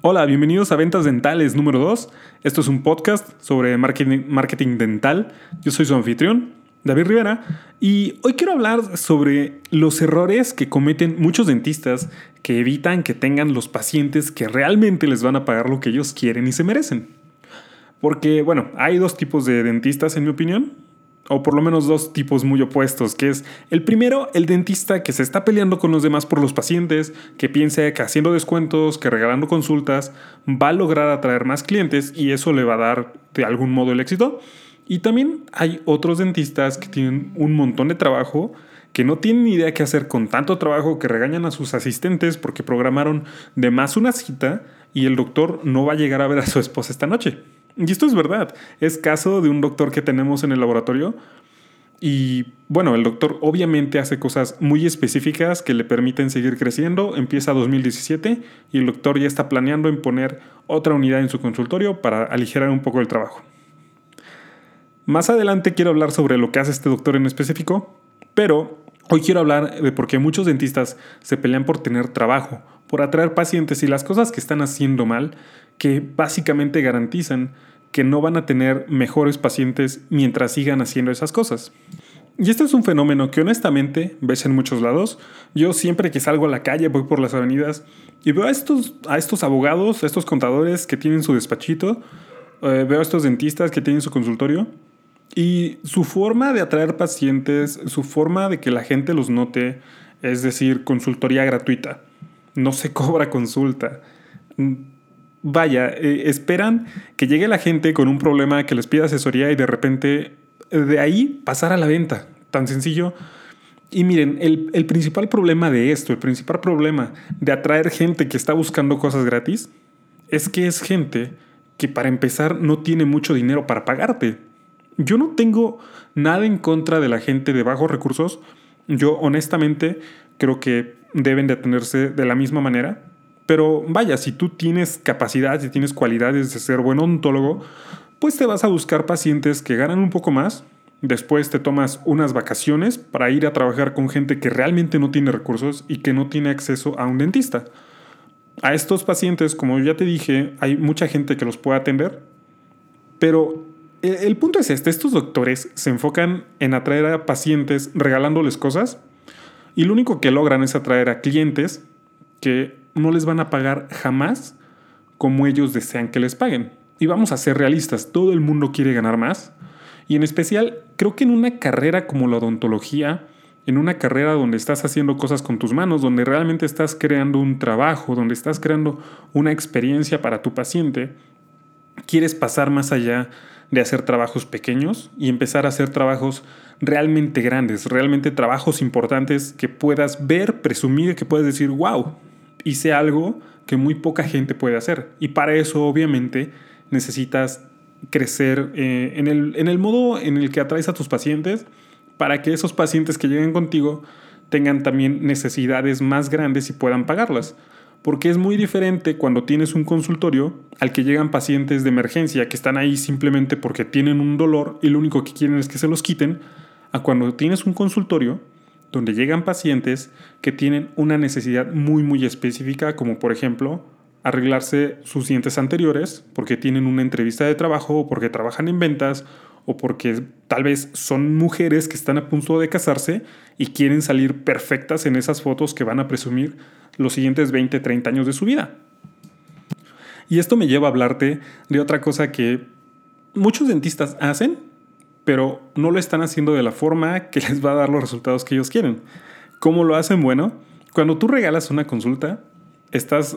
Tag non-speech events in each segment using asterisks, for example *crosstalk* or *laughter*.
Hola, bienvenidos a Ventas Dentales número 2. Esto es un podcast sobre marketing, marketing, dental. Yo soy su anfitrión, David Rivera, y hoy quiero hablar sobre los errores que cometen muchos dentistas que evitan que tengan los pacientes que realmente les van a pagar lo que ellos quieren y se merecen. Porque, bueno, hay dos tipos de dentistas en mi opinión o por lo menos dos tipos muy opuestos, que es el primero, el dentista que se está peleando con los demás por los pacientes, que piensa que haciendo descuentos, que regalando consultas, va a lograr atraer más clientes y eso le va a dar de algún modo el éxito. Y también hay otros dentistas que tienen un montón de trabajo, que no tienen ni idea qué hacer con tanto trabajo, que regañan a sus asistentes porque programaron de más una cita y el doctor no va a llegar a ver a su esposa esta noche. Y esto es verdad. Es caso de un doctor que tenemos en el laboratorio. Y bueno, el doctor obviamente hace cosas muy específicas que le permiten seguir creciendo. Empieza 2017 y el doctor ya está planeando en poner otra unidad en su consultorio para aligerar un poco el trabajo. Más adelante quiero hablar sobre lo que hace este doctor en específico, pero hoy quiero hablar de por qué muchos dentistas se pelean por tener trabajo, por atraer pacientes y las cosas que están haciendo mal, que básicamente garantizan que no van a tener mejores pacientes mientras sigan haciendo esas cosas. Y este es un fenómeno que honestamente ves en muchos lados. Yo siempre que salgo a la calle, voy por las avenidas y veo a estos, a estos abogados, a estos contadores que tienen su despachito, eh, veo a estos dentistas que tienen su consultorio y su forma de atraer pacientes, su forma de que la gente los note, es decir, consultoría gratuita. No se *laughs* cobra consulta vaya, eh, esperan que llegue la gente con un problema que les pida asesoría y de repente de ahí pasar a la venta. Tan sencillo. Y miren, el, el, principal problema de esto, el principal problema de atraer gente que está buscando cosas gratis, es que es gente que para empezar no tiene mucho dinero para pagarte. Yo no tengo nada en contra de la gente de bajos recursos. Yo honestamente creo que deben de atenderse de la misma manera. Pero vaya, si tú tienes capacidad, si tienes cualidades de ser buen ontólogo, pues te vas a buscar pacientes que ganan un poco más. Después te tomas unas vacaciones para ir a trabajar con gente que realmente no tiene recursos y que no tiene acceso a un dentista. A estos pacientes, como ya te dije, hay mucha gente que los puede atender, pero el punto es este, estos doctores se enfocan en atraer a pacientes regalándoles cosas y lo único que logran es atraer a clientes que no les van a pagar jamás como ellos desean que les paguen. Y vamos a ser realistas, todo el mundo quiere ganar más. Y en especial, creo que en una carrera como la odontología, en una carrera donde estás haciendo cosas con tus manos, donde realmente estás creando un trabajo, donde estás creando una experiencia para tu paciente, quieres pasar más allá de hacer trabajos pequeños y empezar a hacer trabajos realmente grandes, realmente trabajos importantes que puedas ver, presumir, que puedas decir, wow, hice algo que muy poca gente puede hacer. Y para eso, obviamente, necesitas crecer eh, en, el, en el modo en el que atraes a tus pacientes para que esos pacientes que lleguen contigo tengan también necesidades más grandes y puedan pagarlas. Porque es muy diferente cuando tienes un consultorio al que llegan pacientes de emergencia que están ahí simplemente porque tienen un dolor y lo único que quieren es que se los quiten, a cuando tienes un consultorio donde llegan pacientes que tienen una necesidad muy muy específica, como por ejemplo arreglarse sus dientes anteriores porque tienen una entrevista de trabajo o porque trabajan en ventas o porque tal vez son mujeres que están a punto de casarse y quieren salir perfectas en esas fotos que van a presumir los siguientes 20, 30 años de su vida. Y esto me lleva a hablarte de otra cosa que muchos dentistas hacen pero no lo están haciendo de la forma que *laughs* les va a dar los resultados que ellos quieren. ¿Cómo lo hacen? Bueno, cuando tú regalas una consulta, estás,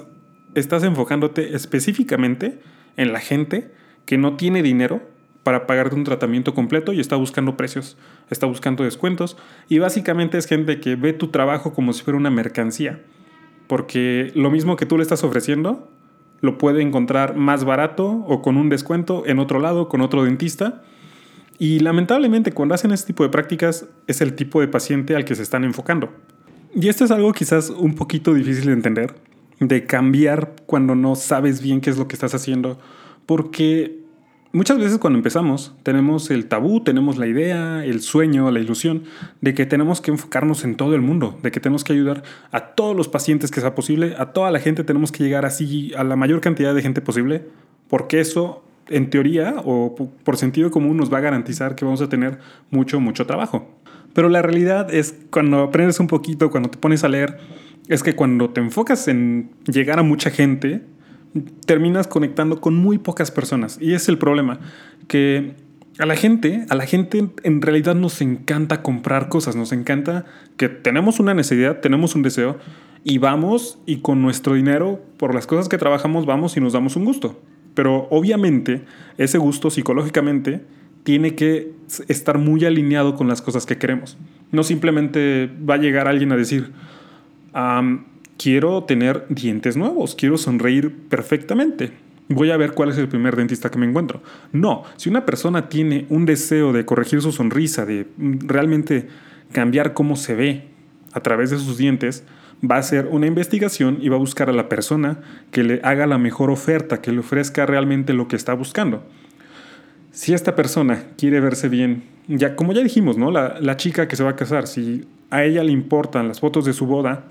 estás enfocándote específicamente en la gente que no tiene dinero para pagarte un tratamiento completo y está buscando precios, está buscando descuentos y básicamente es gente que ve tu trabajo como si fuera una mercancía, porque lo mismo que tú le estás ofreciendo, lo puede encontrar más barato o con un descuento en otro lado, con otro dentista, y lamentablemente cuando hacen este tipo de prácticas es el tipo de paciente al que se están enfocando. Y esto es algo quizás un poquito difícil de entender, de cambiar cuando no sabes bien qué es lo que estás haciendo, porque muchas veces cuando empezamos tenemos el tabú, tenemos la idea, el sueño, la ilusión de que tenemos que enfocarnos en todo el mundo, de que tenemos que ayudar a todos los pacientes que sea posible, a toda la gente tenemos que llegar así a la mayor cantidad de gente posible, porque eso en teoría o por sentido común nos va a garantizar que vamos a tener mucho, mucho trabajo. Pero la realidad es cuando aprendes un poquito, cuando te pones a leer, es que cuando te enfocas en llegar a mucha gente, terminas conectando con muy pocas personas. Y es el problema, que a la gente, a la gente en realidad nos encanta comprar cosas, nos encanta que tenemos una necesidad, tenemos un deseo y vamos y con nuestro dinero, por las cosas que trabajamos, vamos y nos damos un gusto. Pero obviamente ese gusto psicológicamente tiene que estar muy alineado con las cosas que queremos. No simplemente va a llegar alguien a decir, quiero tener dientes nuevos, quiero sonreír perfectamente. Voy a ver cuál es el primer dentista que me encuentro. No, si una persona tiene un deseo de corregir su sonrisa, de realmente cambiar cómo se ve a través de sus dientes, va a hacer una investigación y va a buscar a la persona que le haga la mejor oferta, que le ofrezca realmente lo que está buscando. Si esta persona quiere verse bien, ya como ya dijimos, ¿no? La, la chica que se va a casar, si a ella le importan las fotos de su boda,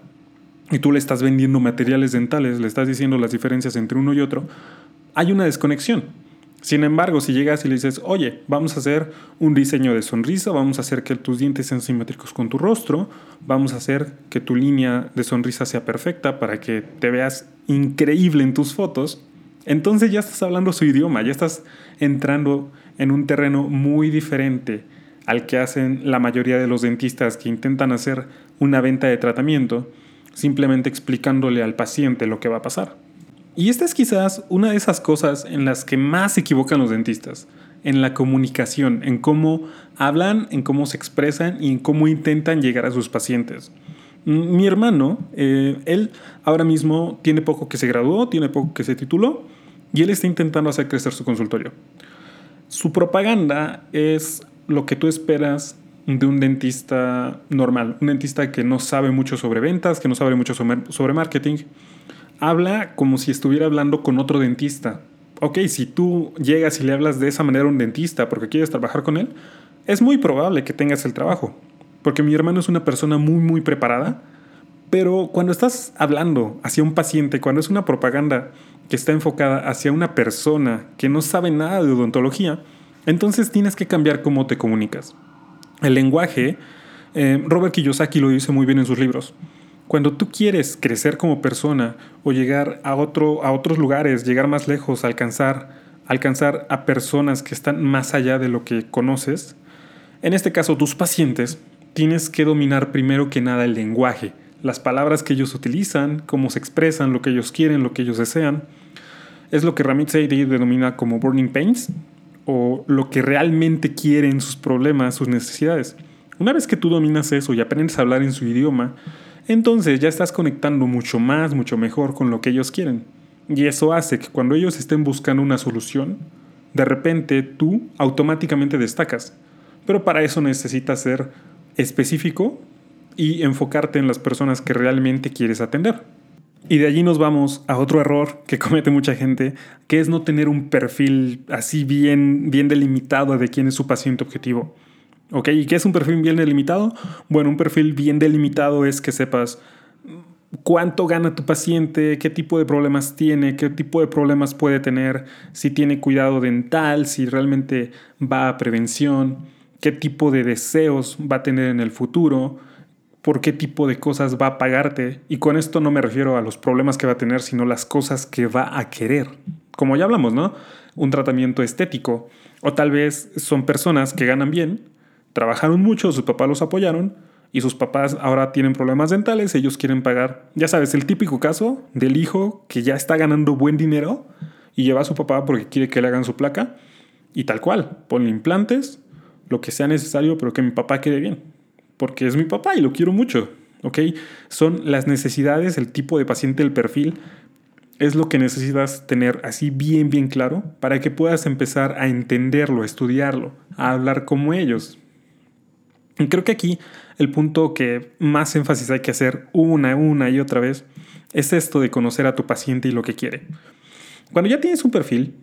y tú le estás vendiendo materiales dentales, le estás diciendo las diferencias entre uno y otro, hay una desconexión. Sin embargo, si llegas y le dices, oye, vamos a hacer un diseño de sonrisa, vamos a hacer que tus dientes sean simétricos con tu rostro, vamos a hacer que tu línea de sonrisa sea perfecta para que te veas increíble en tus fotos, entonces ya estás hablando su idioma, ya estás entrando en un terreno muy diferente al que hacen la mayoría de los dentistas que intentan hacer una venta de tratamiento simplemente explicándole al paciente lo que va a pasar. Y esta es quizás una de esas cosas en las que más se equivocan los dentistas, en la comunicación, en cómo hablan, en cómo se expresan y en cómo intentan llegar a sus pacientes. Mm, mi hermano, eh, él ahora mismo tiene poco que se graduó, tiene poco que se tituló y él está intentando hacer crecer su consultorio. Su propaganda es lo que tú esperas de un dentista normal, un dentista que no sabe mucho sobre ventas, que no sabe mucho sobre, marketing, habla como si estuviera hablando con otro dentista. Ok, si tú llegas y le hablas de esa manera a un dentista porque quieres trabajar con él, es muy probable que tengas el trabajo. Porque mi hermano es una persona muy, muy preparada, pero cuando estás hablando hacia un paciente, cuando es una propaganda que está enfocada hacia una persona que no sabe nada de odontología, entonces tienes que cambiar cómo te comunicas. El lenguaje, eh, Robert Kiyosaki lo dice muy bien en sus libros. Cuando tú quieres crecer como persona o llegar a, otro, a otros lugares, llegar más lejos, alcanzar, alcanzar a personas que están más allá de lo que conoces, en este caso tus pacientes, tienes que dominar primero que nada el lenguaje, las palabras que ellos utilizan, cómo se expresan, lo que ellos quieren, lo que ellos desean. Es lo que Ramit Seidi denomina como burning pains, o lo que realmente quieren sus problemas, sus necesidades. Una vez que tú dominas eso y aprendes a hablar en su idioma, entonces ya estás conectando mucho más, mucho mejor con lo que ellos quieren. Y eso hace que cuando ellos estén buscando una solución, de repente tú automáticamente destacas. Pero para eso necesitas ser específico y enfocarte en las personas que realmente quieres atender. Y de allí nos vamos a otro error que comete mucha gente, que es no tener un perfil así bien, bien delimitado de quién es su paciente objetivo. ¿Ok? ¿Y qué es un perfil bien delimitado? Bueno, un perfil bien delimitado es que sepas cuánto gana tu paciente, qué tipo de problemas tiene, qué tipo de problemas puede tener, si tiene cuidado dental, si realmente va a prevención, qué tipo de deseos va a tener en el futuro, por qué tipo de cosas va a pagarte. Y con esto no me refiero a los problemas que va a tener, sino las cosas que va a querer. Como ya hablamos, ¿no? Un tratamiento estético. O tal vez son personas que ganan bien, trabajaron mucho, sus papás los apoyaron y sus papás ahora tienen problemas dentales, ellos quieren pagar. Ya sabes, el típico caso del hijo que ya está ganando buen dinero y lleva a su papá porque quiere que le hagan su placa. Y tal cual, ponle implantes, lo que sea necesario, pero que mi papá quede bien porque es mi papá y lo quiero mucho. ¿Ok? Son las necesidades, el tipo de paciente, el perfil, es lo que necesitas tener así bien, bien claro para que puedas empezar a entenderlo, a estudiarlo, a hablar como ellos. Y creo que aquí el punto que más énfasis hay que hacer una, una y otra vez es esto de conocer a tu paciente y lo que quiere. Cuando ya tienes un perfil,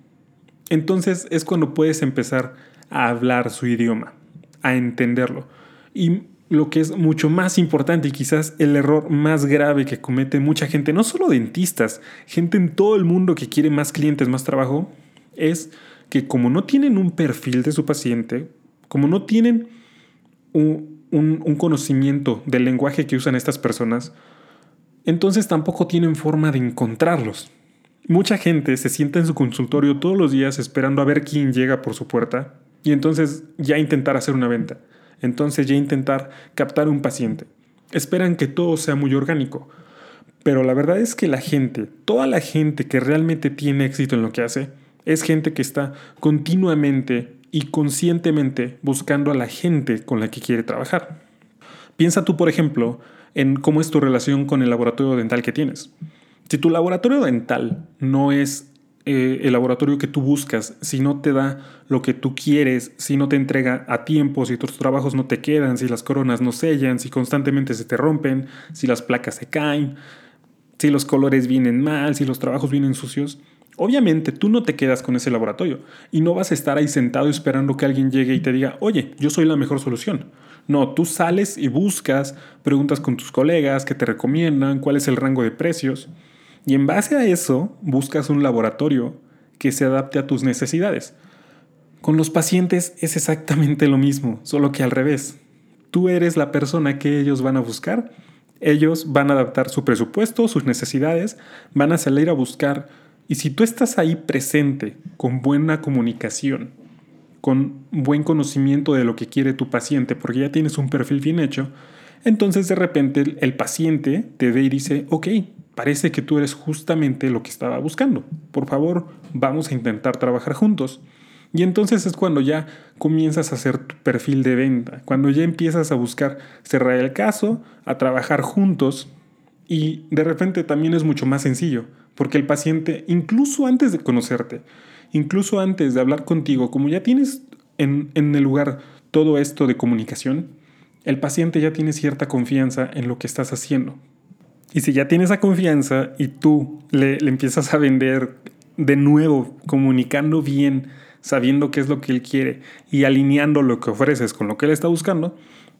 entonces es cuando puedes empezar a hablar su idioma, a entenderlo. Y lo que es mucho más importante y quizás el error más grave que comete mucha gente, no solo dentistas, gente en todo el mundo que quiere más clientes, más trabajo, es que como no tienen un perfil de su paciente, como no tienen un, un, conocimiento del lenguaje que usan estas personas, entonces tampoco tienen forma de encontrarlos. Mucha gente se sienta en su consultorio todos los días esperando a ver quién llega por su puerta y entonces ya intentar hacer una venta entonces ya intentar captar un paciente. Esperan que todo sea muy orgánico. Pero la verdad es que la gente, toda la gente que realmente tiene éxito en lo que hace, es gente que está continuamente y conscientemente buscando a la gente con la que quiere trabajar. Piensa tú, por ejemplo, en cómo es tu relación con el laboratorio dental que tienes. Si tu laboratorio dental no es eh, el laboratorio que tú buscas, si no te da lo que tú quieres, si no te entrega a tiempo, si tus trabajos no te quedan, si las coronas no sellan, si constantemente se te rompen, si las placas se caen, si los colores vienen mal, si los trabajos vienen sucios, obviamente tú no te quedas con ese laboratorio y no vas a estar ahí sentado esperando que alguien llegue y te diga, oye, yo soy la mejor solución. No, tú sales y buscas, preguntas con tus colegas que te recomiendan, cuál es el rango de precios. Y en base a eso, buscas un laboratorio que se adapte a tus necesidades. Con los pacientes es exactamente lo mismo, solo que al revés. Tú eres la persona que ellos van a buscar. Ellos van a adaptar su presupuesto, sus necesidades, van a salir a buscar. Y si tú estás ahí presente, con buena comunicación, con buen conocimiento de lo que quiere tu paciente, porque ya tienes un perfil bien hecho, entonces de repente el paciente te ve y dice, ok, parece que tú eres justamente lo que estaba buscando. Por favor, vamos a intentar trabajar juntos. Y entonces es cuando ya comienzas a hacer tu perfil de venta, cuando ya empiezas a buscar cerrar el caso, a trabajar juntos y de repente también es mucho más sencillo, porque el paciente, incluso antes de conocerte, incluso antes de hablar contigo, como ya tienes en, el lugar todo esto de comunicación, el paciente ya tiene cierta confianza en lo que estás haciendo. Y si ya tienes esa confianza y tú le, empiezas a vender de nuevo, comunicando bien, sabiendo qué es lo que él quiere y alineando lo que ofreces con lo que él está buscando,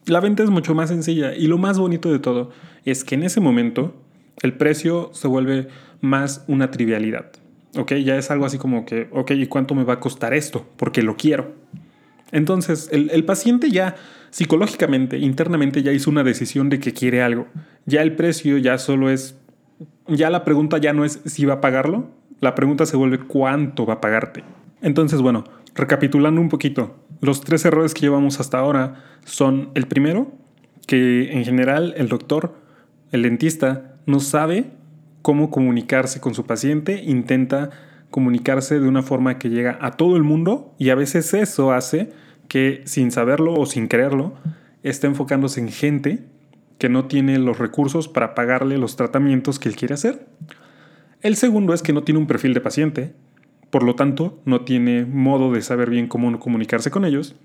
la venta es mucho más sencilla. Y lo más bonito de todo es que en ese momento el precio se vuelve más una trivialidad. ¿Ok? Ya es algo así como que, ok, ¿y cuánto me va a costar esto? Porque lo quiero. Entonces, el, el paciente ya psicológicamente, internamente ya hizo una decisión de que quiere algo. Ya el precio ya solo es, ya la pregunta ya no es si va a pagarlo, la pregunta se vuelve cuánto va a pagarte. Entonces, bueno, recapitulando un poquito, los tres errores que llevamos hasta ahora son el primero, que en general el doctor, el dentista, no sabe cómo comunicarse con su paciente, intenta comunicarse de una forma que llega a todo el mundo y a veces eso hace que sin saberlo o sin creerlo, está enfocándose en gente que no tiene los recursos para pagarle los tratamientos que él quiere hacer. El segundo es que no tiene un perfil de paciente, por lo tanto no tiene modo de saber bien cómo comunicarse con ellos.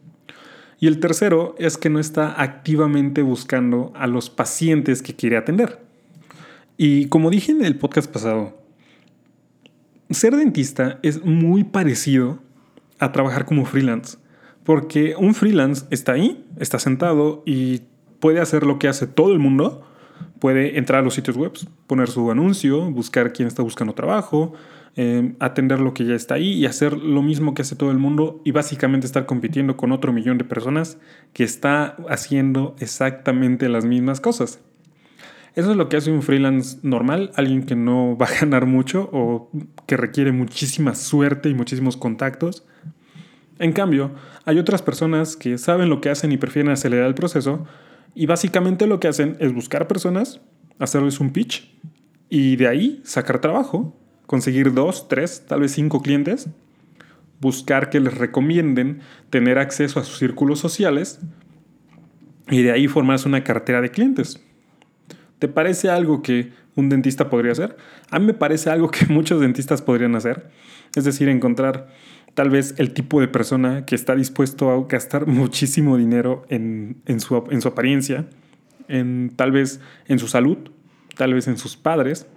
Y el tercero es que no está activamente buscando a los pacientes que quiere atender. Y como dije en el podcast pasado, ser dentista es muy parecido a trabajar como freelance. Porque un freelance está ahí, está sentado y puede hacer lo que hace todo el mundo. Puede entrar a los sitios web, poner su anuncio, buscar quién está buscando trabajo, em, atender lo que ya está ahí y hacer lo mismo que hace todo el mundo y básicamente estar compitiendo con otro millón de personas que está haciendo exactamente las mismas cosas. Eso es lo que hace un freelance normal, alguien que no *laughs* va a ganar mucho o que requiere muchísima suerte y muchísimos contactos. En cambio, hay otras personas que saben lo que hacen y prefieren acelerar el proceso y básicamente lo que hacen es buscar personas, hacerles un pitch y de ahí sacar trabajo, conseguir dos, tres, tal vez cinco clientes, buscar que les recomienden tener acceso a sus círculos sociales y de ahí formarse una cartera de clientes. ¿Te parece algo que un dentista podría hacer? A mí me parece algo que *laughs* muchos dentistas podrían hacer. Es decir, encontrar tal vez el tipo de persona que está dispuesto a gastar *laughs* muchísimo dinero en, su, en su apariencia, en, tal vez en su salud, tal vez en sus padres.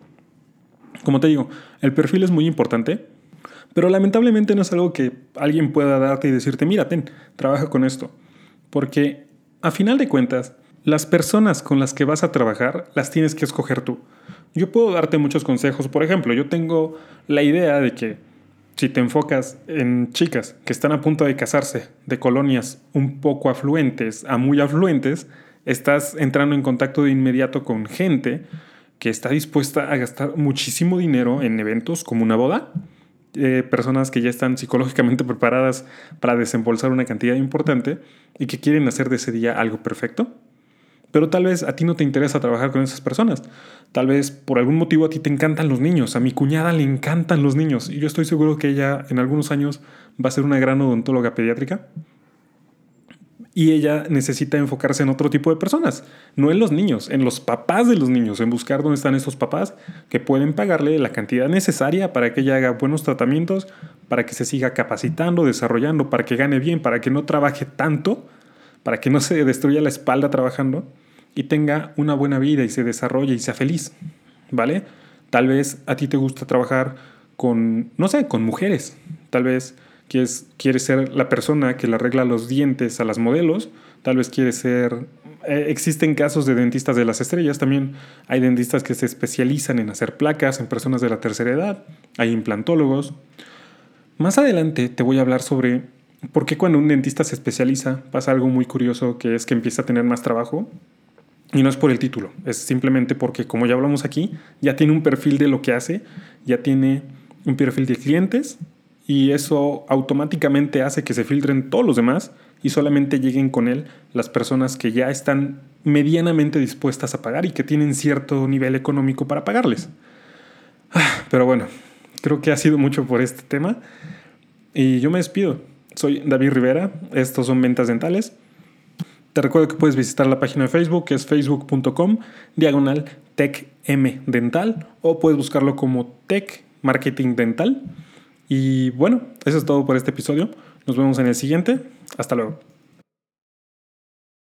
Como te digo, el perfil es muy importante, Pero lamentablemente no es algo que alguien pueda darte y decirte, mira, ten, trabaja con esto. Porque a final de cuentas, las personas con las que vas a trabajar las tienes que escoger tú. Yo puedo darte muchos consejos. Por ejemplo, yo tengo la idea de que si te enfocas en chicas que están a punto de casarse de colonias un poco afluentes a muy afluentes, estás entrando en contacto de inmediato con gente que está dispuesta a gastar muchísimo dinero en eventos como una boda, eh, personas que ya están psicológicamente preparadas para desembolsar una cantidad importante y que quieren hacer de ese día algo perfecto. Pero tal vez a ti no te interesa trabajar con esas personas. Tal vez por algún motivo a ti te encantan los niños. A mi cuñada le encantan los niños. Y yo estoy seguro que ella en algunos años va a ser una gran odontóloga pediátrica y ella necesita enfocarse en otro tipo de personas, no en los niños, en los papás de los niños, en buscar dónde están esos papás que pueden pagarle la cantidad necesaria para que ella haga buenos tratamientos, para que se siga capacitando, desarrollando, para que gane bien, para que no trabaje tanto, para que no se destruya la espalda trabajando y tenga una buena vida y se desarrolle y sea feliz, ¿vale? Tal vez a ti te gusta trabajar con, no sé, con mujeres, tal vez quieres, quiere ser la persona que le arregla los dientes a las modelos, tal vez quiere ser... Eh, existen casos de dentistas de las estrellas, también hay dentistas que se especializan en hacer placas en personas de la tercera edad, hay implantólogos. Más adelante te voy a hablar sobre por qué cuando un dentista se especializa pasa algo muy curioso que es que empieza a tener más trabajo. Y no es por el título, es simplemente porque, como ya hablamos aquí, ya tiene un perfil de lo que hace, ya tiene un perfil de clientes y eso automáticamente hace que se filtren todos los demás y solamente lleguen con él las personas que ya están medianamente dispuestas a pagar y que tienen cierto nivel económico para pagarles. Ah, pero bueno, creo que ha sido mucho por este tema y yo me despido. Soy David Rivera, estos son Ventas Dentales. Te recuerdo que puedes visitar la página de Facebook, que es facebook.com, diagonal Dental, o puedes buscarlo como Tech Marketing Dental. Y bueno, eso es todo por este episodio. Nos vemos en el siguiente. Hasta luego.